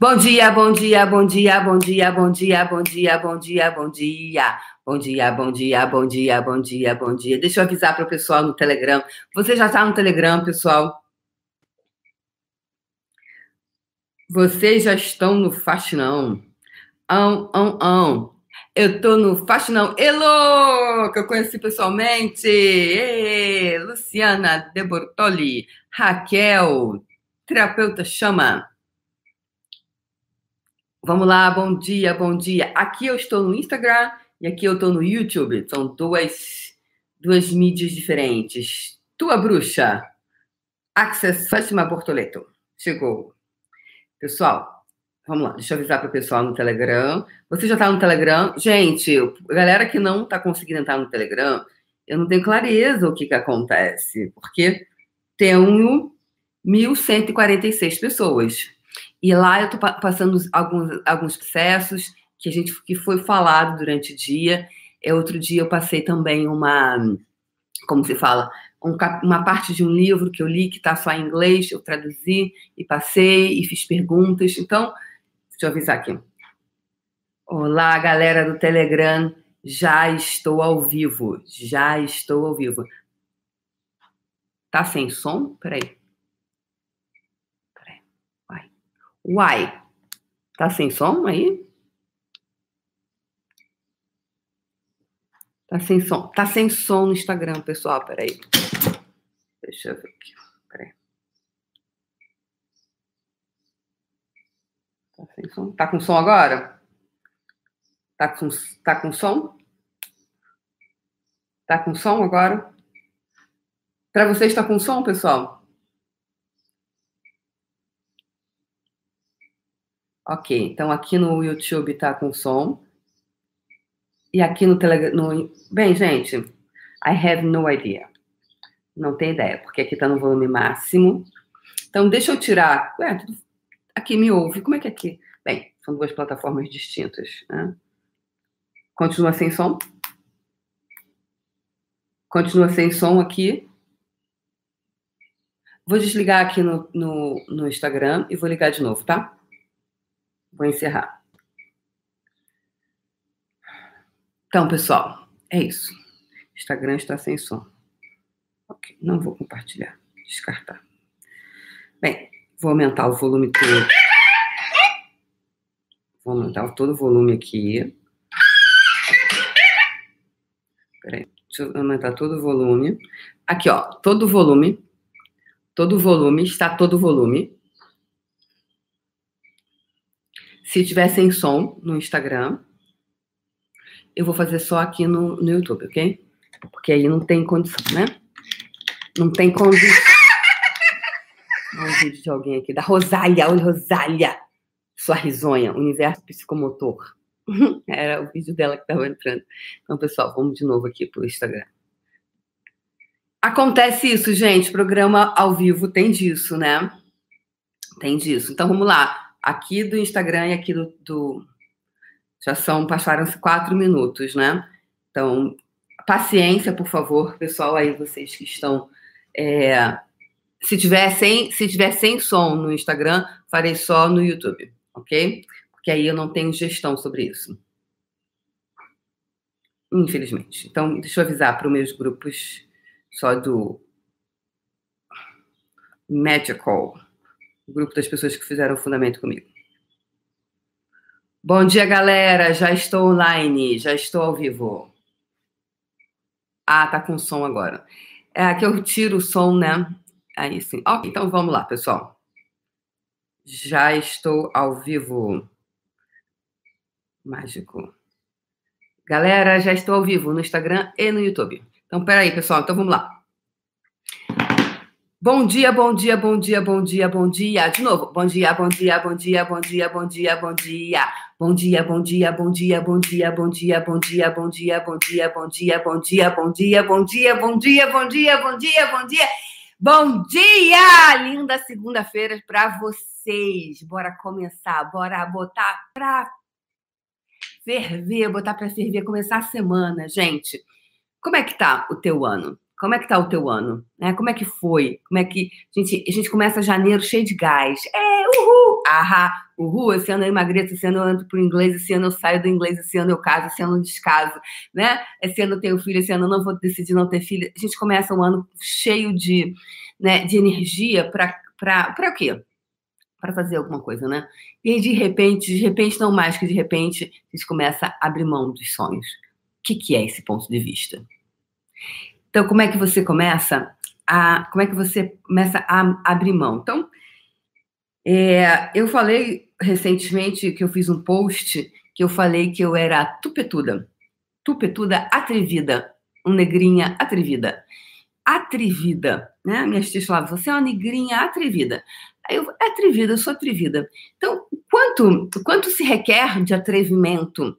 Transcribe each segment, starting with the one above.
Bom dia, bom dia, bom dia, bom dia, bom dia, bom dia, bom dia, bom dia. Bom dia, bom dia, bom dia, bom dia, bom dia. Deixa eu avisar para o pessoal no Telegram. Você já está no Telegram, pessoal? Vocês já estão no Faxinão. Ão, ão, ão. Eu tô no Faxinão. Elo, que eu conheci pessoalmente. Ê, Luciana De Bortoli. Raquel, terapeuta chama. Vamos lá, bom dia, bom dia. Aqui eu estou no Instagram e aqui eu estou no YouTube. São duas, duas mídias diferentes. Tua bruxa. Access Fátima Bortoleto. Chegou. Pessoal, vamos lá, deixa eu avisar para o pessoal no Telegram. Você já está no Telegram? Gente, galera que não está conseguindo entrar no Telegram, eu não tenho clareza o que, que acontece, porque tenho 1.146 pessoas. E lá eu estou passando alguns, alguns processos que a gente que foi falado durante o dia. É, outro dia eu passei também uma, como se fala, um, uma parte de um livro que eu li que está só em inglês, eu traduzi e passei e fiz perguntas. Então, deixa eu avisar aqui. Olá, galera do Telegram. Já estou ao vivo. Já estou ao vivo. Tá sem som? Peraí. Uai. Uai. Tá sem som aí? Tá sem som. Tá sem som no Instagram, pessoal. Peraí. Deixa eu ver aqui. Peraí. Tá sem som? Tá com som agora? Tá com, tá com som? Tá com som agora? Para vocês está com som, pessoal? Ok, então aqui no YouTube tá com som. E aqui no Telegram. Bem, gente, I have no idea. Não tenho ideia, porque aqui está no volume máximo. Então, deixa eu tirar. Ué, aqui me ouve. Como é que é aqui? Bem, são duas plataformas distintas. Né? Continua sem som. Continua sem som aqui. Vou desligar aqui no, no, no Instagram e vou ligar de novo, tá? Vou encerrar. Então, pessoal, é isso. Instagram está sem som. Ok, não vou compartilhar. Descartar. Bem, vou aumentar o volume todo. Vou aumentar todo o volume aqui. Peraí, deixa eu aumentar todo o volume. Aqui, ó, todo o volume. Todo o volume, está todo o volume. Se tiver sem som no Instagram, eu vou fazer só aqui no, no YouTube, ok? Porque aí não tem condição, né? Não tem condição. Olha um vídeo de alguém aqui, da Rosália. Oi, Rosália. Sua risonha, universo psicomotor. Era o vídeo dela que estava entrando. Então, pessoal, vamos de novo aqui pro Instagram. Acontece isso, gente. Programa ao vivo tem disso, né? Tem disso. Então, vamos lá. Aqui do Instagram e aqui do, do já são, passaram-se quatro minutos, né? Então, paciência, por favor, pessoal, aí vocês que estão. É, se, tiver sem, se tiver sem som no Instagram, farei só no YouTube, ok? Porque aí eu não tenho gestão sobre isso. Infelizmente. Então, deixa eu avisar para os meus grupos só do Magical, o grupo das pessoas que fizeram o fundamento comigo. Bom dia, galera. Já estou online, já estou ao vivo. Ah, tá com som agora. É que eu tiro o som, né? Aí sim. Ok, então vamos lá, pessoal. Já estou ao vivo. Mágico. Galera, já estou ao vivo no Instagram e no YouTube. Então, peraí, pessoal. Então, vamos lá. Bom dia, bom dia, bom dia, bom dia, bom dia. De novo. Bom dia, bom dia, bom dia, bom dia, bom dia, bom dia. Bom dia, bom dia, bom dia, bom dia, bom dia, bom dia, bom dia, bom dia, bom dia, bom dia, bom dia, bom dia, bom dia, bom dia, bom dia, bom dia. Bom dia! Linda segunda-feira para vocês. Bora começar, bora botar para ferver, botar para ferver, começar a semana, gente. Como é que tá o teu ano? Como é que tá o teu ano? Né? Como é que foi? Como é que. A gente, a gente começa janeiro cheio de gás. É, uhul! Ahá! Uhul! Esse ano eu emagreço, esse ano eu entro pro inglês, esse ano eu saio do inglês, esse ano eu caso, esse ano eu descaso, né? Esse ano eu tenho filho, esse ano eu não vou decidir não ter filho. A gente começa o ano cheio de, né, de energia para o quê? Para fazer alguma coisa, né? E de repente, de repente, não mais que de repente, a gente começa a abrir mão dos sonhos. O que, que é esse ponto de vista? Então, como é que você começa a, como é que você começa a abrir mão? Então, é, eu falei recentemente que eu fiz um post que eu falei que eu era tupetuda, tupetuda atrevida, um negrinha atrevida, atrevida, né? Minhas tias falavam, você é uma negrinha atrevida. Eu, é atrevida, eu sou atrevida. Então, quanto, quanto se requer de atrevimento?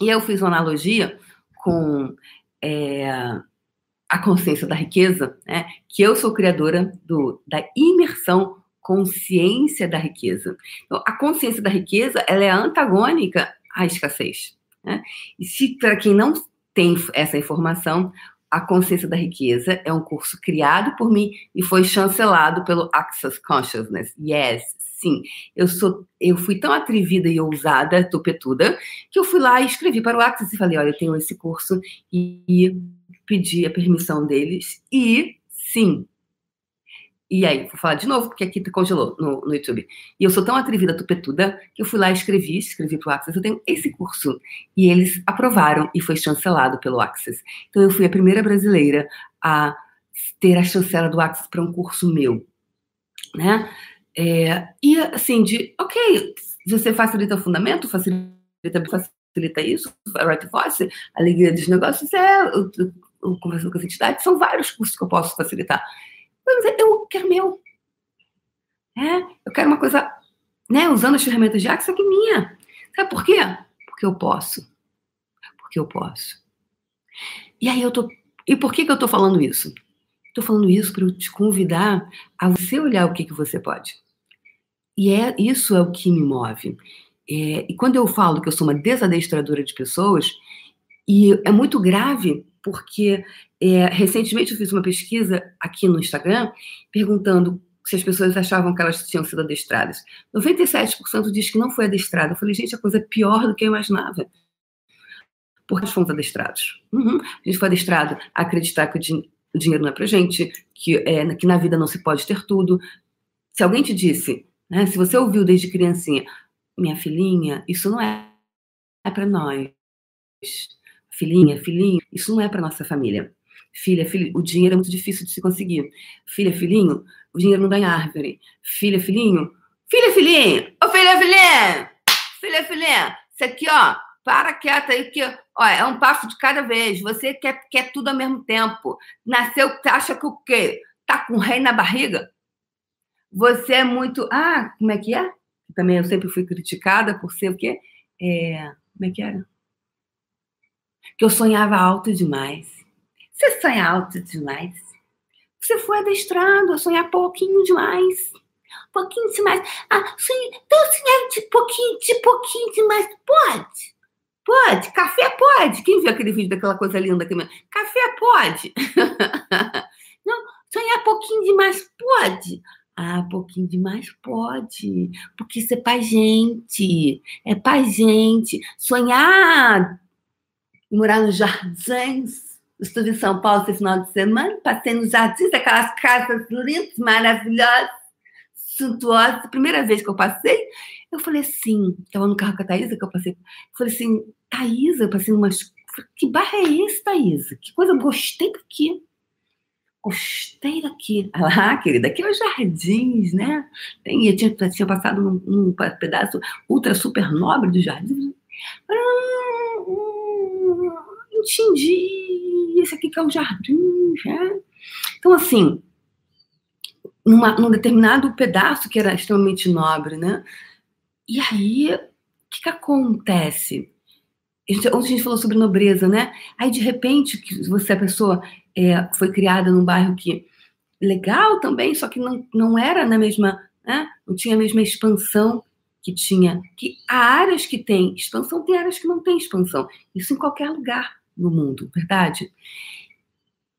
E eu fiz uma analogia com é, a consciência da riqueza, né? que eu sou criadora do, da imersão consciência da riqueza. Então, a consciência da riqueza ela é antagônica à escassez. Né? E se para quem não tem essa informação, a consciência da riqueza é um curso criado por mim e foi chancelado pelo Access Consciousness. Yes, sim. Eu sou, eu fui tão atrevida e ousada, tupetuda, que eu fui lá e escrevi para o Access e falei, olha, eu tenho esse curso e pedi a permissão deles e sim. E aí, vou falar de novo, porque aqui congelou no, no YouTube. E eu sou tão atrevida, tupetuda, que eu fui lá e escrevi, escrevi pro Access, eu tenho esse curso. E eles aprovaram e foi chancelado pelo Access. Então eu fui a primeira brasileira a ter a chancela do Access para um curso meu. Né? É, e assim, de, ok, você facilita o fundamento, facilita, facilita isso, right voice, alegria dos negócios, é conversando com as entidades, são vários cursos que eu posso facilitar. Mas eu quero meu. É, eu quero uma coisa, né, usando as ferramentas de Axis, que minha. Sabe por quê? Porque eu posso. Porque eu posso. E aí eu tô. E por que, que eu tô falando isso? Estou falando isso para te convidar a você olhar o que, que você pode. E é isso é o que me move. É, e quando eu falo que eu sou uma desadestradora de pessoas, e é muito grave porque é, recentemente eu fiz uma pesquisa aqui no Instagram perguntando se as pessoas achavam que elas tinham sido adestradas. 97% diz que não foi adestrada. Eu falei, gente, a coisa é pior do que eu imaginava. Porque nós fomos adestrados. Uhum. A gente foi adestrado a acreditar que o, din o dinheiro não é pra gente, que, é, que na vida não se pode ter tudo. Se alguém te disse, né, se você ouviu desde criancinha, minha filhinha, isso não é, é para nós filhinha, filhinho, isso não é para nossa família. Filha, filho, o dinheiro é muito difícil de se conseguir. Filha, filhinho, o dinheiro não dá em árvore. Filha, filhinho, filha, filhinho, ô filha, filhinha, filha, filhinha, isso aqui, ó, para quieta aí que, ó, é um passo de cada vez. Você quer, quer tudo ao mesmo tempo. Nasceu, acha que o quê? Tá com o rei na barriga? Você é muito. Ah, como é que é? Também eu sempre fui criticada por ser o quê? É... Como é que era? Que eu sonhava alto demais. Você sonha alto demais? Você foi adestrado a sonhar pouquinho demais. Pouquinho demais. Ah, sonhei, então sonhar de pouquinho, de pouquinho demais. Pode. Pode. Café pode. Quem viu aquele vídeo daquela coisa linda? Aqui? Café pode. Não, sonhar pouquinho demais. Pode. Ah, pouquinho demais pode, porque isso é pra gente, é pra gente. Sonhar morar nos jardins. Estive em São Paulo esse final de semana, passei nos jardins, aquelas casas lindas, maravilhosas, suntuosas. Primeira vez que eu passei, eu falei assim, estava no carro com a Thaisa que eu passei, eu falei assim, Thaisa, eu passei umas. Que barra é esse, Thaisa? Que coisa, eu gostei daqui. Gostei daqui. Ah, querida, aqui é os jardins, né? Tem, eu tinha, tinha passado num, num pedaço ultra super nobre dos jardins. Hum, entendi, esse aqui que é o jardim, né? Então, assim, numa, num determinado pedaço que era extremamente nobre, né? E aí, o que, que acontece? Ontem a gente falou sobre nobreza, né? Aí, de repente, você, a pessoa é, foi criada num bairro que legal também, só que não, não era na mesma, né? não tinha a mesma expansão que tinha. Que há áreas que tem expansão, tem áreas que não tem expansão. Isso em qualquer lugar no mundo, verdade?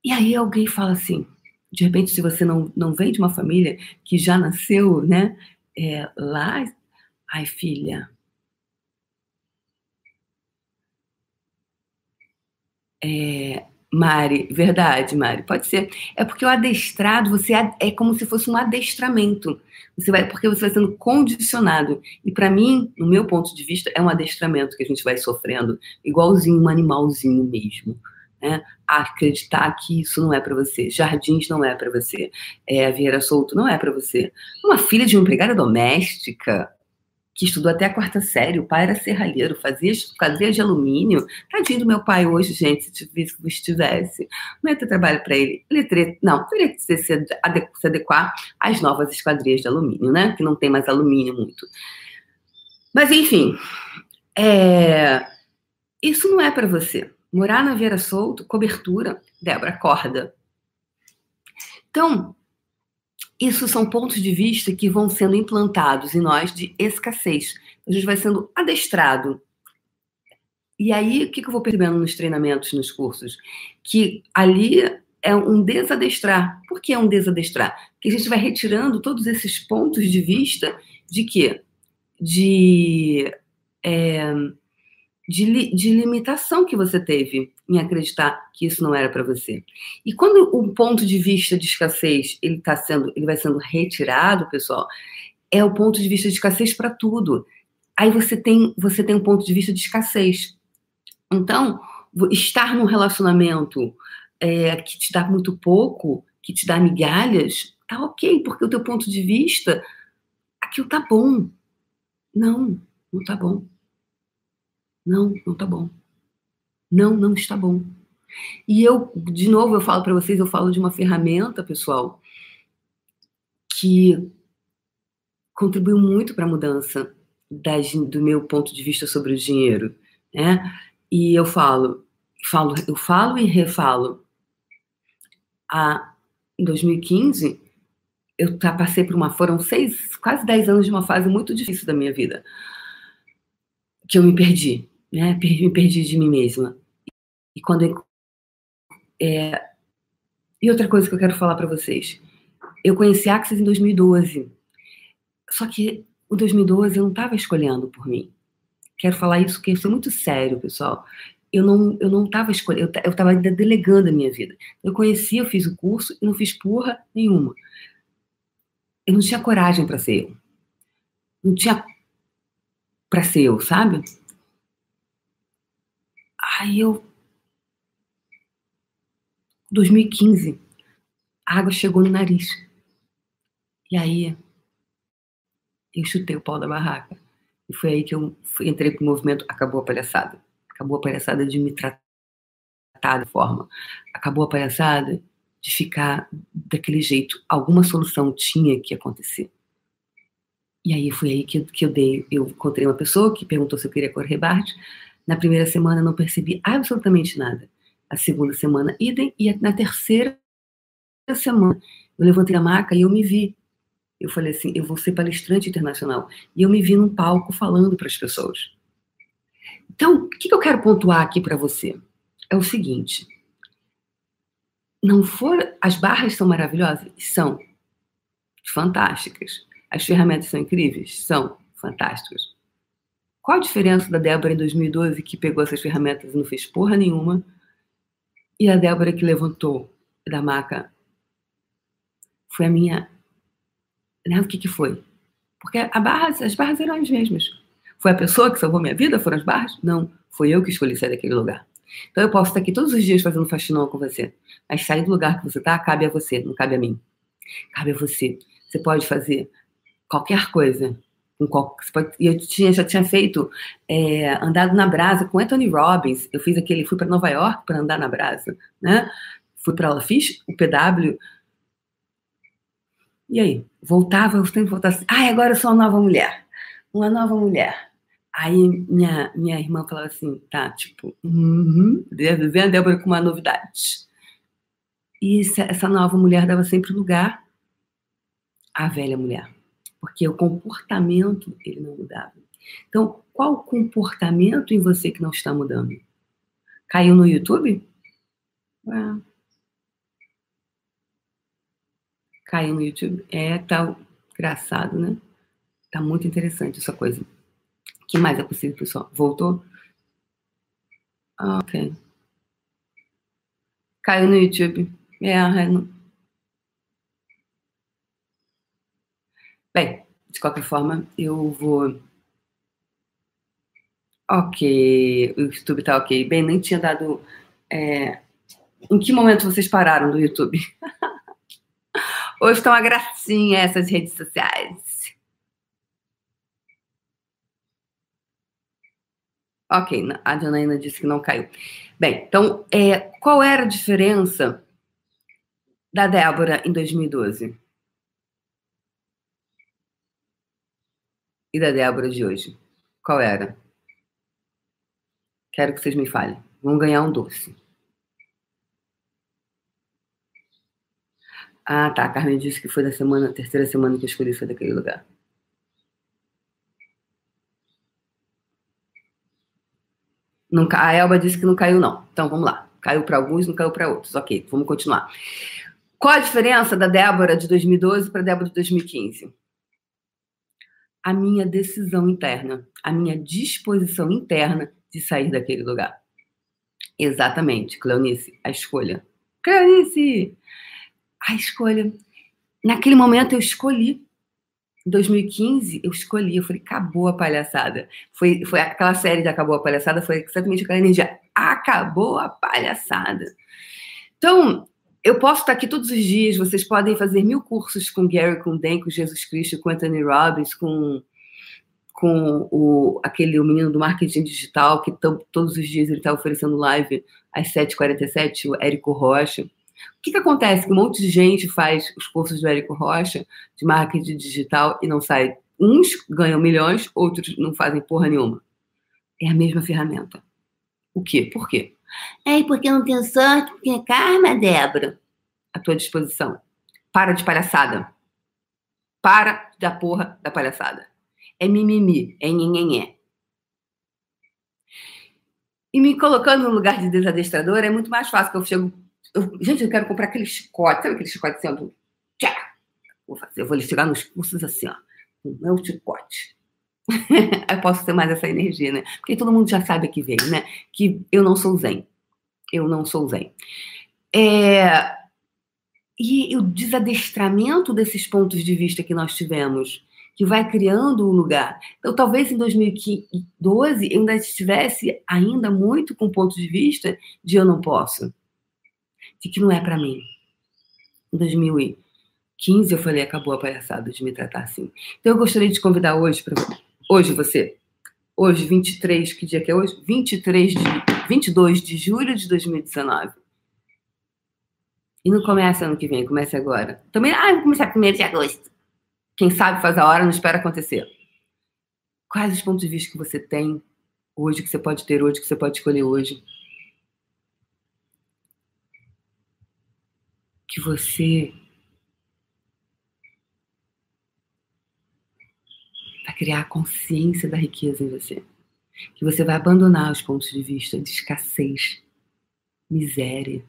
E aí alguém fala assim, de repente, se você não, não vem de uma família que já nasceu, né, é, lá, ai filha, é, Mari, verdade, Mari, pode ser. É porque o adestrado, você é como se fosse um adestramento. Você vai, porque você vai sendo condicionado. E para mim, no meu ponto de vista, é um adestramento que a gente vai sofrendo, igualzinho um animalzinho mesmo. Né? acreditar que isso não é para você, jardins não é para você, é, a Vieira Solto não é para você. Uma filha de uma empregada doméstica, que estudou até a quarta série, o pai era serralheiro, fazia cadeia de alumínio. Tadinho do meu pai hoje, gente, se estivesse. Não ia ter trabalho para ele. Ele teria, não, teria que se, se adequar às novas esquadrias de alumínio, né? Que não tem mais alumínio muito. Mas, enfim, é... isso não é para você. Morar na Vieira Solto, cobertura, Débora, corda. Então, isso são pontos de vista que vão sendo implantados em nós de escassez. A gente vai sendo adestrado. E aí, o que eu vou percebendo nos treinamentos, nos cursos? Que ali é um desadestrar. Por que é um desadestrar? Porque a gente vai retirando todos esses pontos de vista de quê? De. É, de, de limitação que você teve em acreditar que isso não era para você. E quando o ponto de vista de escassez ele tá sendo, ele vai sendo retirado, pessoal, é o ponto de vista de escassez para tudo. Aí você tem, você tem um ponto de vista de escassez. Então, estar num relacionamento é, que te dá muito pouco, que te dá migalhas, tá ok, porque o teu ponto de vista, aquilo tá bom. Não, não tá bom. Não, não tá bom. Não, não está bom. E eu, de novo, eu falo para vocês, eu falo de uma ferramenta, pessoal, que contribuiu muito para a mudança das, do meu ponto de vista sobre o dinheiro, né? E eu falo, falo, eu falo e refalo. A, em 2015, eu passei por uma, foram seis, quase dez anos de uma fase muito difícil da minha vida, que eu me perdi né? Me perdi de mim mesma. E quando é... e outra coisa que eu quero falar para vocês, eu conheci Axis em 2012. Só que o 2012 eu não estava escolhendo por mim. Quero falar isso porque isso é muito sério, pessoal. Eu não eu não estava escolhendo, eu estava ainda delegando a minha vida. Eu conheci, eu fiz o curso e não fiz porra nenhuma. Eu não tinha coragem para ser eu. Não tinha para ser eu, sabe? Aí eu. 2015, a água chegou no nariz. E aí eu chutei o pau da barraca. E foi aí que eu entrei pro movimento Acabou a Palhaçada. Acabou a palhaçada de me tratar da forma. Acabou a palhaçada de ficar daquele jeito. Alguma solução tinha que acontecer. E aí foi aí que, que eu dei. Eu encontrei uma pessoa que perguntou se eu queria correr Bart. Na primeira semana não percebi absolutamente nada. A segunda semana, idem. E na terceira semana, eu levantei a maca e eu me vi. Eu falei assim: eu vou ser palestrante internacional. E eu me vi num palco falando para as pessoas. Então, o que eu quero pontuar aqui para você? É o seguinte: não for. As barras são maravilhosas? São. Fantásticas. As ferramentas são incríveis? São fantásticas. Qual a diferença da Débora em 2012 que pegou essas ferramentas e não fez porra nenhuma e a Débora que levantou da maca? Foi a minha. Né? O que, que foi? Porque barra, as barras eram as mesmas. Foi a pessoa que salvou minha vida? Foram as barras? Não. Foi eu que escolhi sair daquele lugar. Então eu posso estar aqui todos os dias fazendo faxinão com você. Mas sair do lugar que você está, cabe a você, não cabe a mim. Cabe a você. Você pode fazer qualquer coisa eu tinha, já tinha feito é, andado na brasa com Anthony Robbins. Eu fiz aquele, fui para Nova York para andar na brasa, né? Fui para lá, fiz o PW E aí? Voltava, eu sempre voltava assim, ai, agora eu sou uma nova mulher. Uma nova mulher. Aí minha, minha irmã falava assim, tá, tipo, uhum, vem a Débora com uma novidade. E essa nova mulher dava sempre lugar à velha mulher. Porque o comportamento, ele não mudava. Então, qual o comportamento em você que não está mudando? Caiu no YouTube? É. Caiu no YouTube? É, tá engraçado, né? Tá muito interessante essa coisa. O que mais é possível, pessoal? Voltou? Ah, ok. Caiu no YouTube. É, é não... Bem, de qualquer forma, eu vou. Ok, o YouTube tá ok. Bem, nem tinha dado. É... Em que momento vocês pararam do YouTube? Hoje estão uma gracinha essas redes sociais. Ok, a Janaína disse que não caiu. Bem, então, é, qual era a diferença da Débora em 2012? E da Débora de hoje? Qual era? Quero que vocês me falem. Vão ganhar um doce. Ah, tá. A Carmen disse que foi da semana, terceira semana que eu escolhi foi daquele lugar. Não, a Elba disse que não caiu, não. Então vamos lá. Caiu para alguns, não caiu para outros. Ok, vamos continuar. Qual a diferença da Débora de 2012 para a Débora de 2015? A minha decisão interna, a minha disposição interna de sair daquele lugar. Exatamente, Cleonice, a escolha. Cleonice! A escolha. Naquele momento eu escolhi. Em 2015, eu escolhi, eu falei, acabou a palhaçada. Foi, foi aquela série de Acabou a Palhaçada, foi exatamente aquela energia. Acabou a palhaçada. Então, eu posso estar aqui todos os dias, vocês podem fazer mil cursos com Gary, com Dan, com Jesus Cristo, com Anthony Robbins, com com o, aquele o menino do marketing digital, que todos os dias ele está oferecendo live às 7h47, o Érico Rocha. O que, que acontece? Que um monte de gente faz os cursos do Érico Rocha de marketing digital e não sai. Uns ganham milhões, outros não fazem porra nenhuma. É a mesma ferramenta. O quê? Por quê? É, porque não tenho sorte, porque é karma, Débora. À tua disposição. Para de palhaçada. Para da porra da palhaçada é mimimi, é nhenhenhé. E me colocando no lugar de desadestrador é muito mais fácil, que eu chego. Eu, gente, eu quero comprar aquele chicote, sabe aquele chicote assim, do. Tchá! Vou fazer, eu vou chegar nos cursos assim, ó. O meu chicote. eu posso ter mais essa energia, né? Porque todo mundo já sabe que vem, né? Que eu não sou zen. Eu não sou zen. É... E o desadestramento desses pontos de vista que nós tivemos que vai criando um lugar. Então, talvez em 2012 eu ainda estivesse ainda muito com ponto de vista de eu não posso, de que não é para mim. Em 2015 eu falei, acabou a palhaçada de me tratar assim. Então eu gostaria de convidar hoje para hoje você, hoje 23, que dia que é hoje? 23 de 22 de julho de 2019. E não começa ano que vem, começa agora. Também, ah, vou começar primeiro de agosto. Quem sabe faz a hora, não espera acontecer. Quais os pontos de vista que você tem hoje, que você pode ter hoje, que você pode escolher hoje? Que você criar a consciência da riqueza em você. Que você vai abandonar os pontos de vista de escassez, miséria,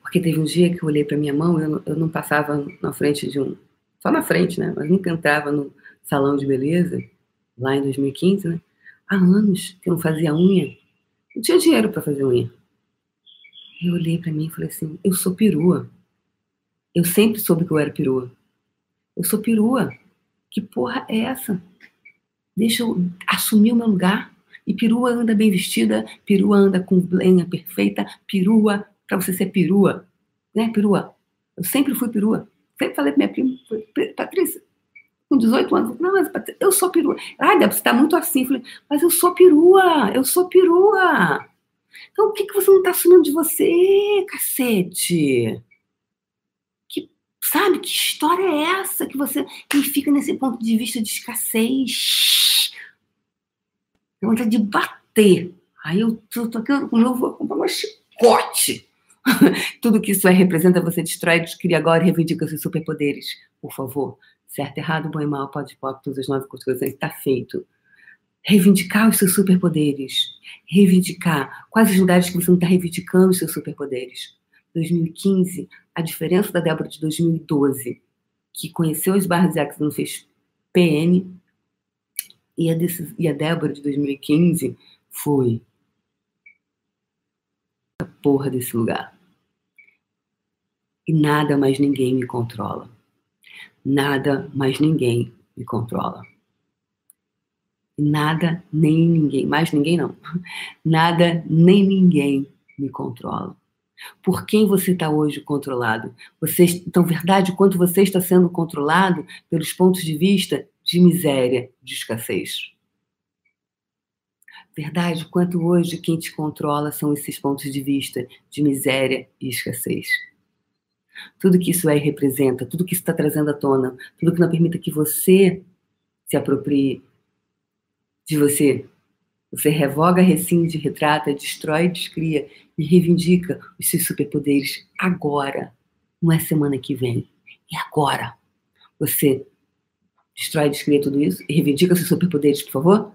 Porque teve um dia que eu olhei para minha mão, eu não, eu não passava na frente de um. Só na frente, né? Mas nunca entrava no salão de beleza, lá em 2015, né? Há anos que eu não fazia unha. Não tinha dinheiro para fazer unha. Eu olhei para mim e falei assim: eu sou perua. Eu sempre soube que eu era perua. Eu sou perua. Que porra é essa? Deixa eu assumir o meu lugar. E perua anda bem vestida, perua anda com lenha perfeita, perua para você ser perua, né? Perua. Eu sempre fui perua. Sempre falei para minha prima, Patrícia, com 18 anos, não, mas eu sou perua. Ai, Débora, você está muito assim. Eu falei, mas eu sou perua, eu sou perua. Então, o que, que você não está assumindo de você, cacete? Sabe, que história é essa que você que fica nesse ponto de vista de escassez? Tem vontade de bater. Aí eu tô, tô aqui, eu vou comprar uma chicote. Tudo que isso é representa, você destrói, descria agora e reivindica seus superpoderes. Por favor. Certo, errado, bom e mal, pode, pode, todas as nove constituições, está feito reivindicar os seus superpoderes. Reivindicar quais os lugares que você não está reivindicando os seus superpoderes. 2015, a diferença da Débora de 2012, que conheceu os barras e não fez PN, e a, desse, e a Débora de 2015 foi a porra desse lugar. E nada mais ninguém me controla. Nada mais ninguém me controla. Nada nem ninguém, mais ninguém não. Nada nem ninguém me controla. Por quem você está hoje controlado? Você, então, verdade, quanto você está sendo controlado pelos pontos de vista de miséria, de escassez. Verdade, quanto hoje quem te controla são esses pontos de vista de miséria e escassez. Tudo que isso é e representa, tudo que isso está trazendo à tona, tudo que não permita que você se aproprie de você. Você revoga, rescinde, retrata, destrói, descria e reivindica os seus superpoderes agora. Não é semana que vem. É agora. Você destrói, descria tudo isso e reivindica seus superpoderes, por favor?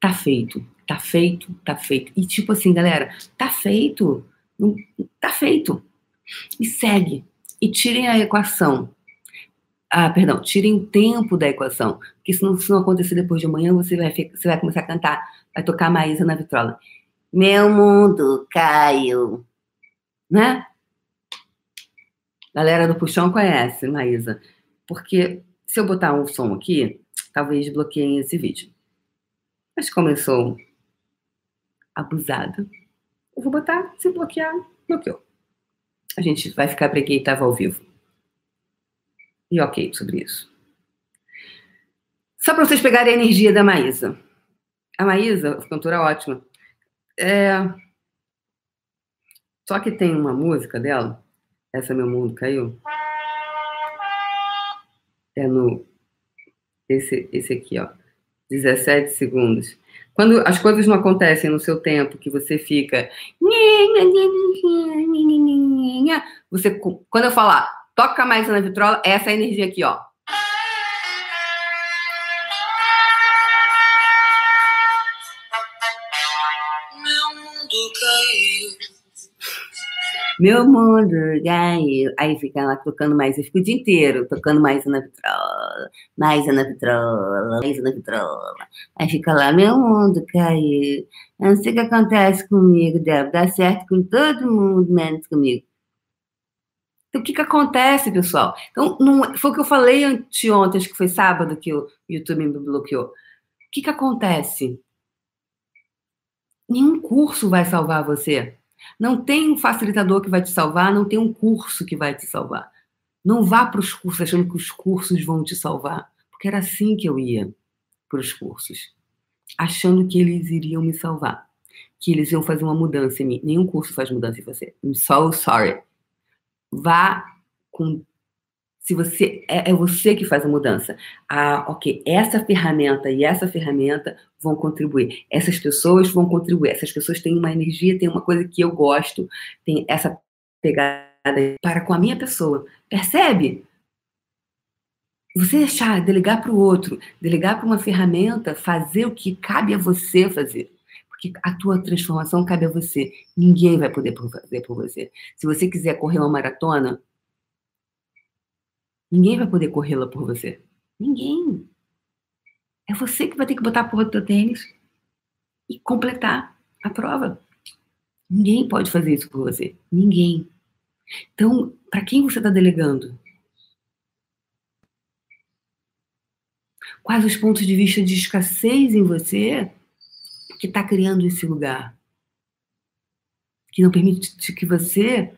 Tá feito. Tá feito, tá feito. E tipo assim, galera, tá feito. Tá feito. E segue. E tirem a equação ah, perdão, tirem tempo da equação. Porque se não, se não acontecer depois de amanhã, você vai, você vai começar a cantar, vai tocar Maísa na vitrola. Meu mundo caiu. Né? Galera do Puxão conhece, Maísa. Porque se eu botar um som aqui, talvez bloqueiem esse vídeo. Mas sou abusada, eu vou botar, se bloquear, bloqueou. A gente vai ficar para quem estava ao vivo e ok sobre isso. Só para vocês pegarem a energia da Maísa. A Maísa, cantora ótima. É... Só que tem uma música dela, essa Meu Mundo Caiu. É no. Esse, esse aqui, ó. 17 segundos. Quando as coisas não acontecem no seu tempo, que você fica. Você, quando eu falar Toca mais na vitrola, essa é energia aqui, ó. Meu mundo caiu. Meu mundo caiu. Aí fica lá tocando mais, eu fico o dia inteiro tocando mais na vitrola, mais na vitrola, mais na vitrola. Aí fica lá, meu mundo caiu. Eu não sei o que acontece comigo, deve dar certo com todo mundo, menos comigo. Então, o que, que acontece, pessoal? Então, não, foi o que eu falei anteontem, acho que foi sábado que o YouTube me bloqueou. O que, que acontece? Nenhum curso vai salvar você. Não tem um facilitador que vai te salvar, não tem um curso que vai te salvar. Não vá para os cursos achando que os cursos vão te salvar. Porque era assim que eu ia para os cursos. Achando que eles iriam me salvar. Que eles iam fazer uma mudança em mim. Nenhum curso faz mudança em você. I'm so sorry vá com. Se você é, é você que faz a mudança. Ah, ok, essa ferramenta e essa ferramenta vão contribuir. Essas pessoas vão contribuir. Essas pessoas têm uma energia, têm uma coisa que eu gosto, tem essa pegada para com a minha pessoa. Percebe? Você deixar, delegar para o outro, delegar para uma ferramenta, fazer o que cabe a você fazer porque a tua transformação cabe a você. Ninguém vai poder fazer por você. Se você quiser correr uma maratona, ninguém vai poder corrê-la por você. Ninguém. É você que vai ter que botar a porra do teu tênis e completar a prova. Ninguém pode fazer isso por você. Ninguém. Então, para quem você está delegando? Quais os pontos de vista de escassez em você que está criando esse lugar. Que não permite que você.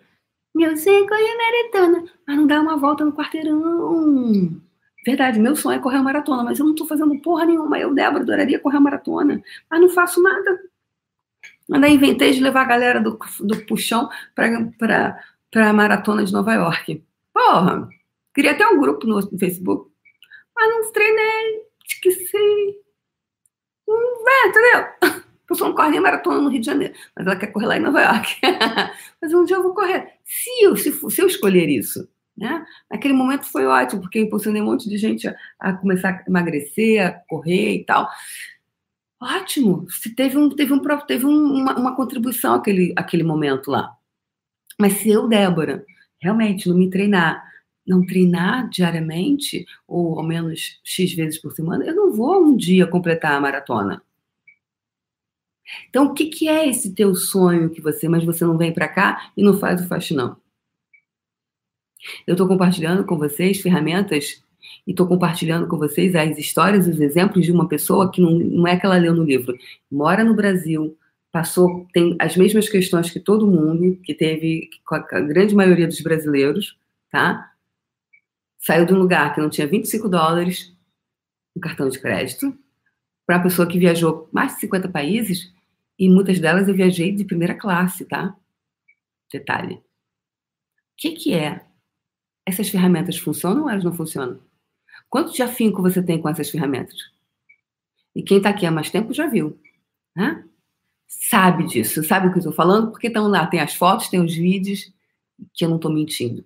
Meu sonho é correr maratona, mas não dá uma volta no quarteirão. Verdade, meu sonho é correr uma maratona, mas eu não estou fazendo porra nenhuma. Eu, Débora, adoraria correr uma maratona, mas não faço nada. Ainda inventei de levar a galera do, do puxão para a maratona de Nova York. Porra, queria ter um grupo no Facebook, mas não treinei, esqueci. Vai, entendeu? A pessoa não corre nem maratona no Rio de Janeiro, mas ela quer correr lá em Nova York. mas um dia eu vou correr. Se eu, se, se eu escolher isso, né? Naquele momento foi ótimo, porque eu impulsionei um monte de gente a, a começar a emagrecer, a correr e tal. Ótimo, se teve, um, teve, um, teve uma, uma contribuição aquele, aquele momento lá. Mas se eu, Débora, realmente não me treinar, não treinar diariamente, ou ao menos X vezes por semana, eu não vou um dia completar a maratona. Então, o que, que é esse teu sonho que você, mas você não vem para cá e não faz o faxinão? Eu estou compartilhando com vocês ferramentas e estou compartilhando com vocês as histórias, os exemplos de uma pessoa que não, não é que ela leu no livro, mora no Brasil, passou, tem as mesmas questões que todo mundo, que teve, com a grande maioria dos brasileiros, tá? Saiu de um lugar que não tinha 25 dólares no cartão de crédito, para uma pessoa que viajou mais de 50 países, e muitas delas eu viajei de primeira classe, tá? Detalhe. O que, que é? Essas ferramentas funcionam ou elas não funcionam? Quanto de afinco você tem com essas ferramentas? E quem está aqui há mais tempo já viu, né? Sabe disso, sabe o que eu estou falando, porque estão lá, tem as fotos, tem os vídeos, que eu não estou mentindo.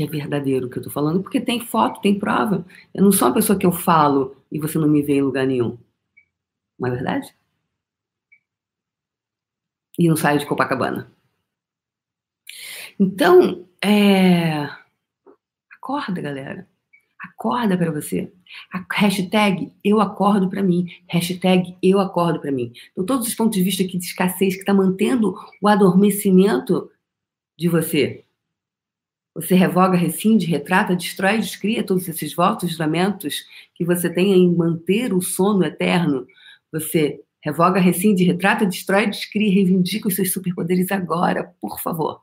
Que é verdadeiro o que eu estou falando, porque tem foto, tem prova. Eu não sou uma pessoa que eu falo e você não me vê em lugar nenhum. Não é verdade? E não saio de Copacabana. Então, é... acorda, galera. Acorda para você. A hashtag eu acordo para mim. Hashtag eu acordo para mim. Então, todos os pontos de vista aqui de escassez que está mantendo o adormecimento de você. Você revoga, rescinde, retrata, destrói, descria todos esses votos, lamentos que você tem em manter o sono eterno. Você revoga, rescinde, retrata, destrói, descria, reivindica os seus superpoderes agora, por favor.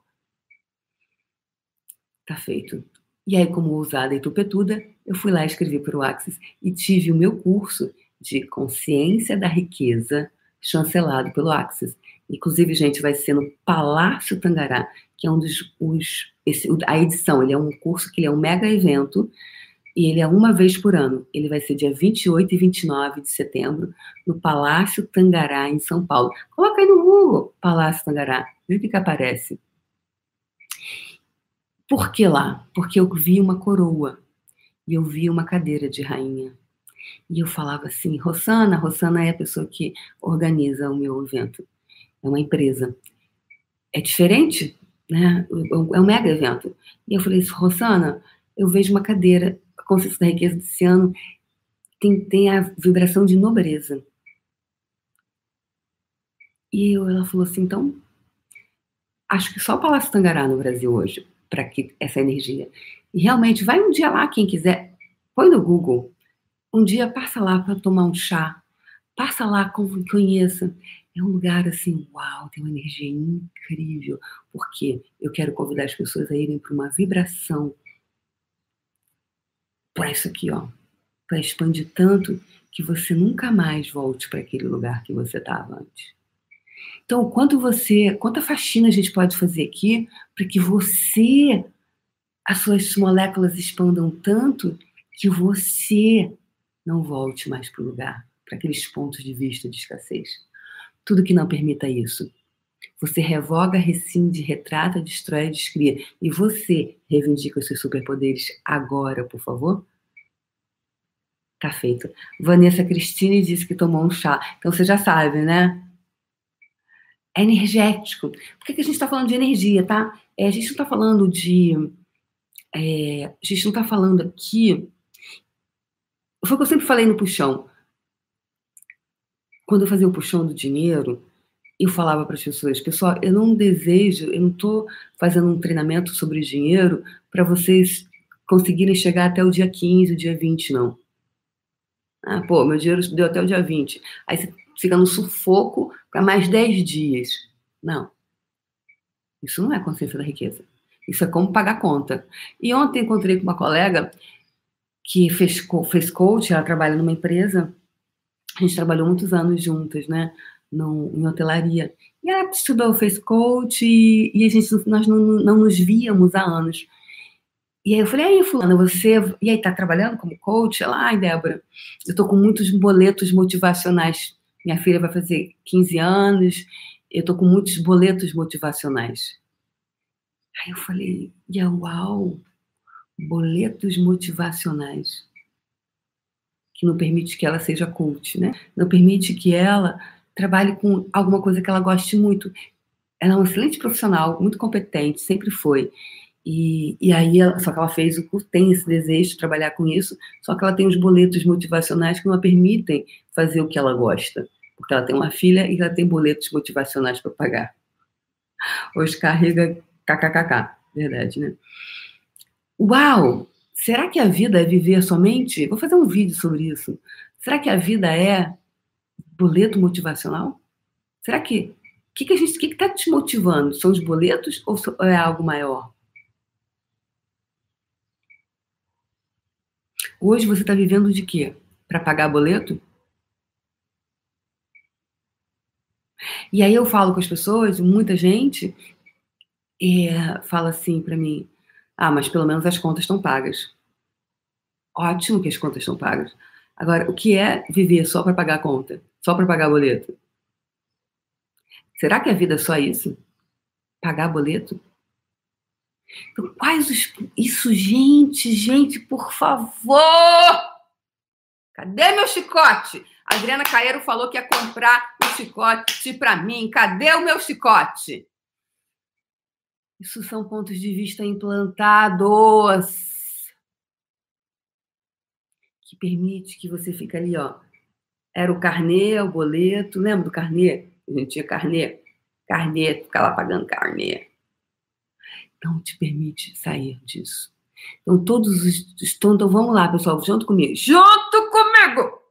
Tá feito. E aí, como ousada e tupetuda, eu fui lá escrever para o Axis e tive o meu curso de Consciência da Riqueza chancelado pelo Axis. Inclusive, gente, vai ser no Palácio Tangará, que é um dos os, esse, a edição. Ele é um curso que ele é um mega evento e ele é uma vez por ano. Ele vai ser dia 28 e 29 de setembro no Palácio Tangará, em São Paulo. Coloca aí no Google, Palácio Tangará, vê o que, que aparece. Por que lá? Porque eu vi uma coroa e eu vi uma cadeira de rainha. E eu falava assim, Rosana, Rosana é a pessoa que organiza o meu evento. É uma empresa. É diferente, né? É um mega evento. E eu falei, Rosana, eu vejo uma cadeira, a consciência da riqueza desse ano tem, tem a vibração de nobreza. E eu, ela falou assim, então, acho que só o Palácio Tangará no Brasil hoje para que essa energia. E realmente, vai um dia lá, quem quiser, põe no Google. Um dia passa lá para tomar um chá. Passa lá, conheça. É um lugar assim, uau, tem uma energia incrível. Porque eu quero convidar as pessoas a irem para uma vibração. Por isso aqui, ó. Para expandir tanto que você nunca mais volte para aquele lugar que você estava antes. Então, quanto você, quanta faxina a gente pode fazer aqui para que você, as suas moléculas expandam tanto que você não volte mais para o lugar, para aqueles pontos de vista de escassez. Tudo que não permita isso. Você revoga, rescinde, retrata, destrói, descria. E você reivindica os seus superpoderes agora, por favor? Tá feito. Vanessa Cristine disse que tomou um chá. Então você já sabe, né? é energético. Por que, a gente está falando de energia, tá? É, a gente não está falando de. É, a gente não está falando aqui. Foi o que eu sempre falei no puxão. Quando eu fazia o puxão do dinheiro, eu falava para as pessoas, pessoal, eu não desejo, eu não estou fazendo um treinamento sobre dinheiro para vocês conseguirem chegar até o dia 15, o dia 20, não. Ah, pô, meu dinheiro deu até o dia 20. Aí você fica no sufoco para mais 10 dias. Não. Isso não é consciência da riqueza. Isso é como pagar conta. E ontem encontrei com uma colega que fez, fez coach, ela trabalha numa empresa. A gente trabalhou muitos anos juntas, né? no, em hotelaria. E ela estudou, fez coach, e, e a gente, nós não, não nos víamos há anos. E aí eu falei, aí, fulana, você. E aí, tá trabalhando como coach? Ela, ai, Débora, eu tô com muitos boletos motivacionais. Minha filha vai fazer 15 anos, eu tô com muitos boletos motivacionais. Aí eu falei, yeah, uau, boletos motivacionais. Que não permite que ela seja coach, né? Não permite que ela trabalhe com alguma coisa que ela goste muito. Ela é uma excelente profissional, muito competente, sempre foi. E, e aí, ela, só que ela fez o curso, tem esse desejo de trabalhar com isso, só que ela tem os boletos motivacionais que não a permitem fazer o que ela gosta. Porque ela tem uma filha e ela tem boletos motivacionais para pagar. Hoje carrega kkkk, verdade, né? Uau! Será que a vida é viver somente? Vou fazer um vídeo sobre isso. Será que a vida é boleto motivacional? Será que o que, que a gente, que está te motivando? São os boletos ou é algo maior? Hoje você está vivendo de quê? Para pagar boleto? E aí eu falo com as pessoas, muita gente é, fala assim para mim: ah, mas pelo menos as contas estão pagas. Ótimo que as contas estão pagas. Agora, o que é viver só para pagar a conta? Só para pagar boleto? Será que a vida é só isso? Pagar boleto? Então, quais os. Isso, gente, gente, por favor! Cadê meu chicote? A Adriana Caeiro falou que ia comprar um chicote para mim. Cadê o meu chicote? Isso são pontos de vista implantados que permite que você fique ali, ó. Era o carnê, o boleto, lembra do carnê? A gente tinha carnê, carnê, ficar lá pagando carnê. Então te permite sair disso. Então todos os então vamos lá, pessoal, junto comigo. Junto comigo.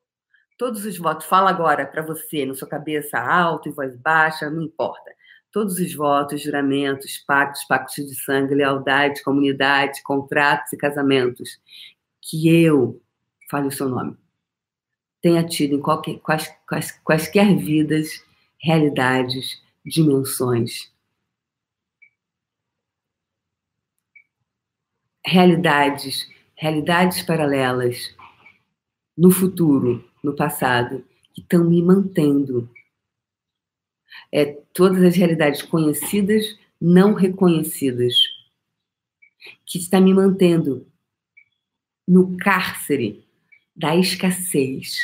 Todos os votos, fala agora para você, na sua cabeça alto e voz baixa, não importa todos os votos, juramentos, pactos, pactos de sangue, lealdade, comunidade, contratos e casamentos que eu, fale o seu nome, tenha tido em qualquer, quais, quais, quaisquer vidas, realidades, dimensões. Realidades, realidades paralelas, no futuro, no passado, que estão me mantendo é, todas as realidades conhecidas, não reconhecidas, que está me mantendo no cárcere da escassez.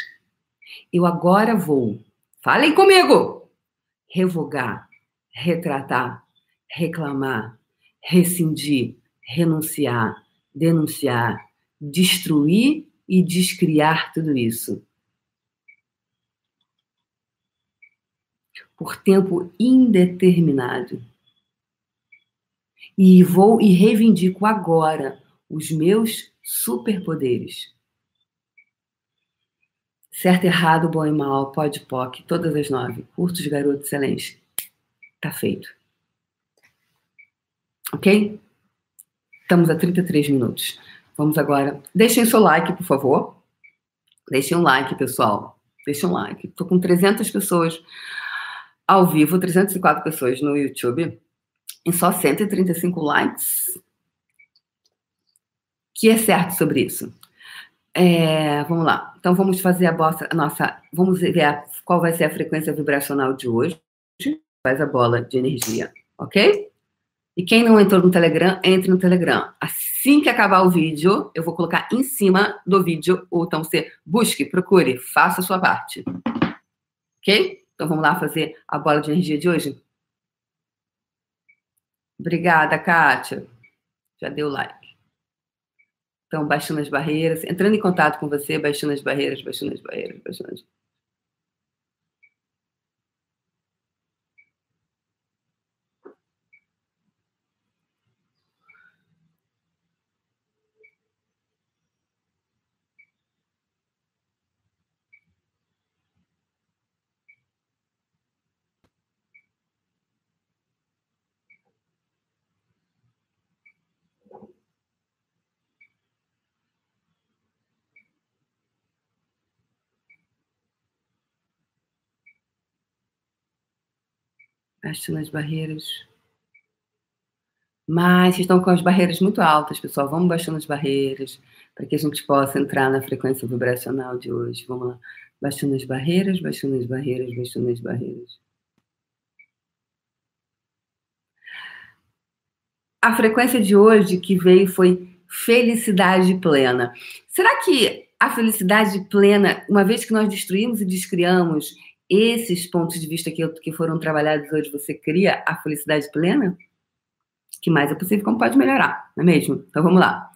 Eu agora vou, falem comigo, revogar, retratar, reclamar, rescindir, renunciar, denunciar, destruir e descriar tudo isso. Por tempo indeterminado. E vou e reivindico agora os meus superpoderes. Certo, errado, bom e mal, pode, poc, todas as nove. Curtos, garoto, excelente. Tá feito. Ok? Estamos a 33 minutos. Vamos agora. Deixem seu like, por favor. Deixem um like, pessoal. Deixem um like. Estou com 300 pessoas ao vivo, 304 pessoas no YouTube, e só 135 likes. que é certo sobre isso? É, vamos lá. Então vamos fazer a, bossa, a nossa. Vamos ver qual vai ser a frequência vibracional de hoje. Faz a bola de energia, ok? E quem não entrou no Telegram, entre no Telegram. Assim que acabar o vídeo, eu vou colocar em cima do vídeo, ou então você busque, procure, faça a sua parte. Ok? Então vamos lá fazer a bola de energia de hoje? Obrigada, Kátia. Já deu like. Então, baixando as barreiras, entrando em contato com você, baixando as barreiras, baixando as barreiras, baixando as Baixando as barreiras. Mas vocês estão com as barreiras muito altas, pessoal. Vamos baixando as barreiras para que a gente possa entrar na frequência vibracional de hoje. Vamos lá. Baixando as barreiras, baixando as barreiras, baixando as barreiras. A frequência de hoje que veio foi felicidade plena. Será que a felicidade plena, uma vez que nós destruímos e descriamos esses pontos de vista que, que foram trabalhados hoje, você cria a felicidade plena? Que mais é possível, como pode melhorar, não é mesmo? Então vamos lá.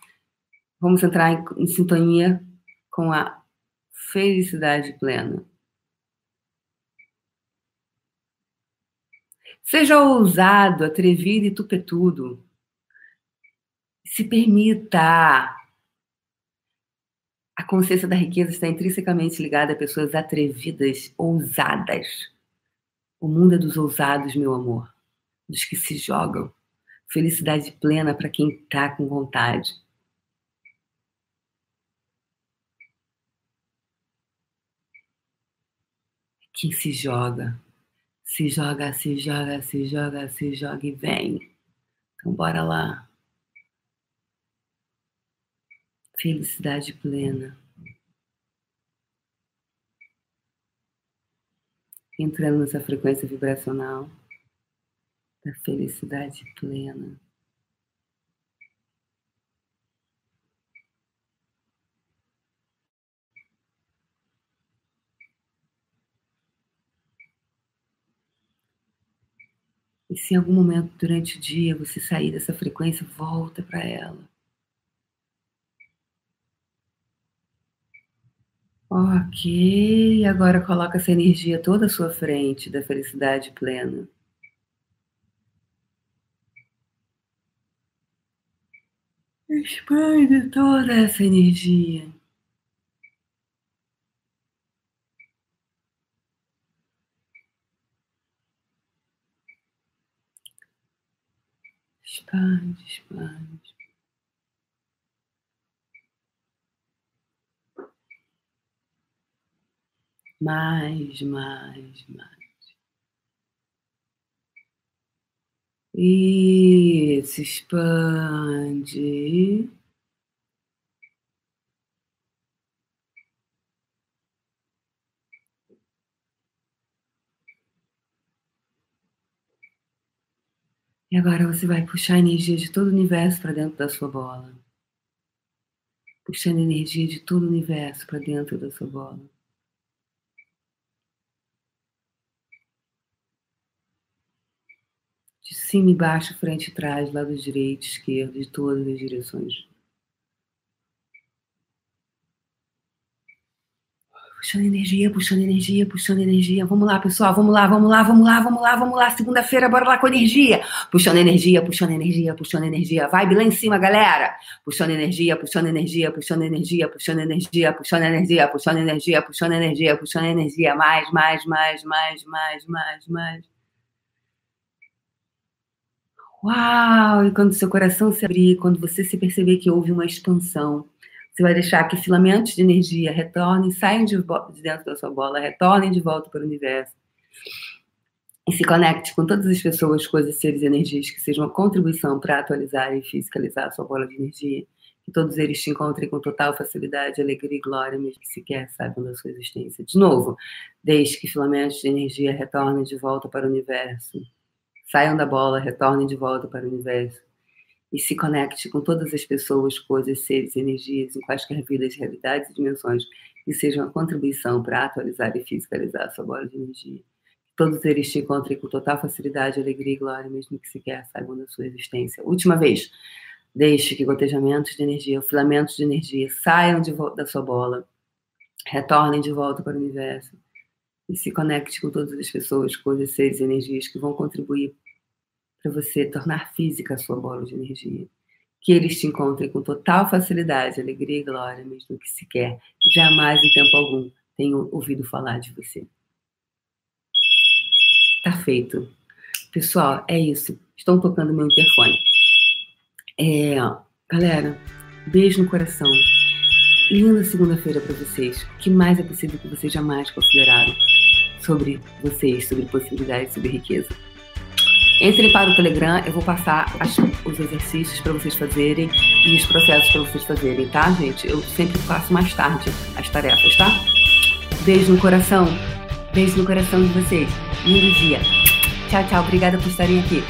Vamos entrar em, em sintonia com a felicidade plena. Seja ousado, atrevido e tupetudo. Se permita. A consciência da riqueza está intrinsecamente ligada a pessoas atrevidas, ousadas. O mundo é dos ousados, meu amor, dos que se jogam. Felicidade plena para quem está com vontade. Quem se joga, se joga, se joga, se joga, se joga e vem. Então bora lá. Felicidade plena. Entrando nessa frequência vibracional da felicidade plena. E se em algum momento durante o dia você sair dessa frequência, volta para ela. Ok, agora coloca essa energia toda à sua frente da felicidade plena. Expande toda essa energia. Expande, expande. Mais, mais, mais. Isso, expande. E agora você vai puxar a energia de todo o universo para dentro da sua bola. Puxando energia de todo o universo para dentro da sua bola. De cima e baixo, frente e trás, lado direito, esquerdo, de todas as direções. Puxando energia, puxando energia, puxando energia. Vamos lá, pessoal. Vamos lá, vamos lá, vamos lá, vamos lá, vamos lá. Segunda-feira, bora lá com energia. Puxando energia, puxando energia, puxando energia. Vibe lá em cima, galera. Puxando energia, puxando energia, puxando energia, puxando energia, puxando energia, puxando energia, puxando energia, puxando energia. Mais, mais, mais, mais, mais, mais, mais. Uau! E quando seu coração se abrir, quando você se perceber que houve uma expansão, você vai deixar que filamentos de energia retornem, saiam de, de dentro da sua bola, retornem de volta para o universo. E se conecte com todas as pessoas, coisas, seres e energias que sejam uma contribuição para atualizar e fiscalizar a sua bola de energia. Que todos eles te encontrem com total facilidade, alegria e glória, mesmo que sequer saibam da sua existência. De novo, deixe que filamentos de energia retornem de volta para o universo. Saiam da bola, retornem de volta para o universo e se conecte com todas as pessoas, coisas, seres, energias, em quaisquer vidas, realidades e dimensões que sejam uma contribuição para atualizar e fiscalizar a sua bola de energia. Todos eles te encontrem com total facilidade, alegria e glória, mesmo que sequer saibam da sua existência. Última vez, deixe que gotejamentos de energia, filamentos de energia saiam de da sua bola, retornem de volta para o universo e se conecte com todas as pessoas, coisas, seres energias que vão contribuir para você tornar física a sua bola de energia. Que eles te encontrem com total facilidade, alegria e glória, mesmo que sequer, jamais em tempo algum, tenham ouvido falar de você. Tá feito. Pessoal, é isso. Estão tocando meu interfone. É, galera, beijo no coração. Linda segunda-feira para vocês. O que mais é possível que vocês jamais consideraram sobre vocês, sobre possibilidades, sobre riqueza? Entrem para o Telegram, eu vou passar as, os exercícios para vocês fazerem e os processos para vocês fazerem, tá, gente? Eu sempre faço mais tarde as tarefas, tá? Beijo no coração. Beijo no coração de vocês. Lindo dia. Tchau, tchau. Obrigada por estarem aqui.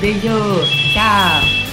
Beijo. Tchau.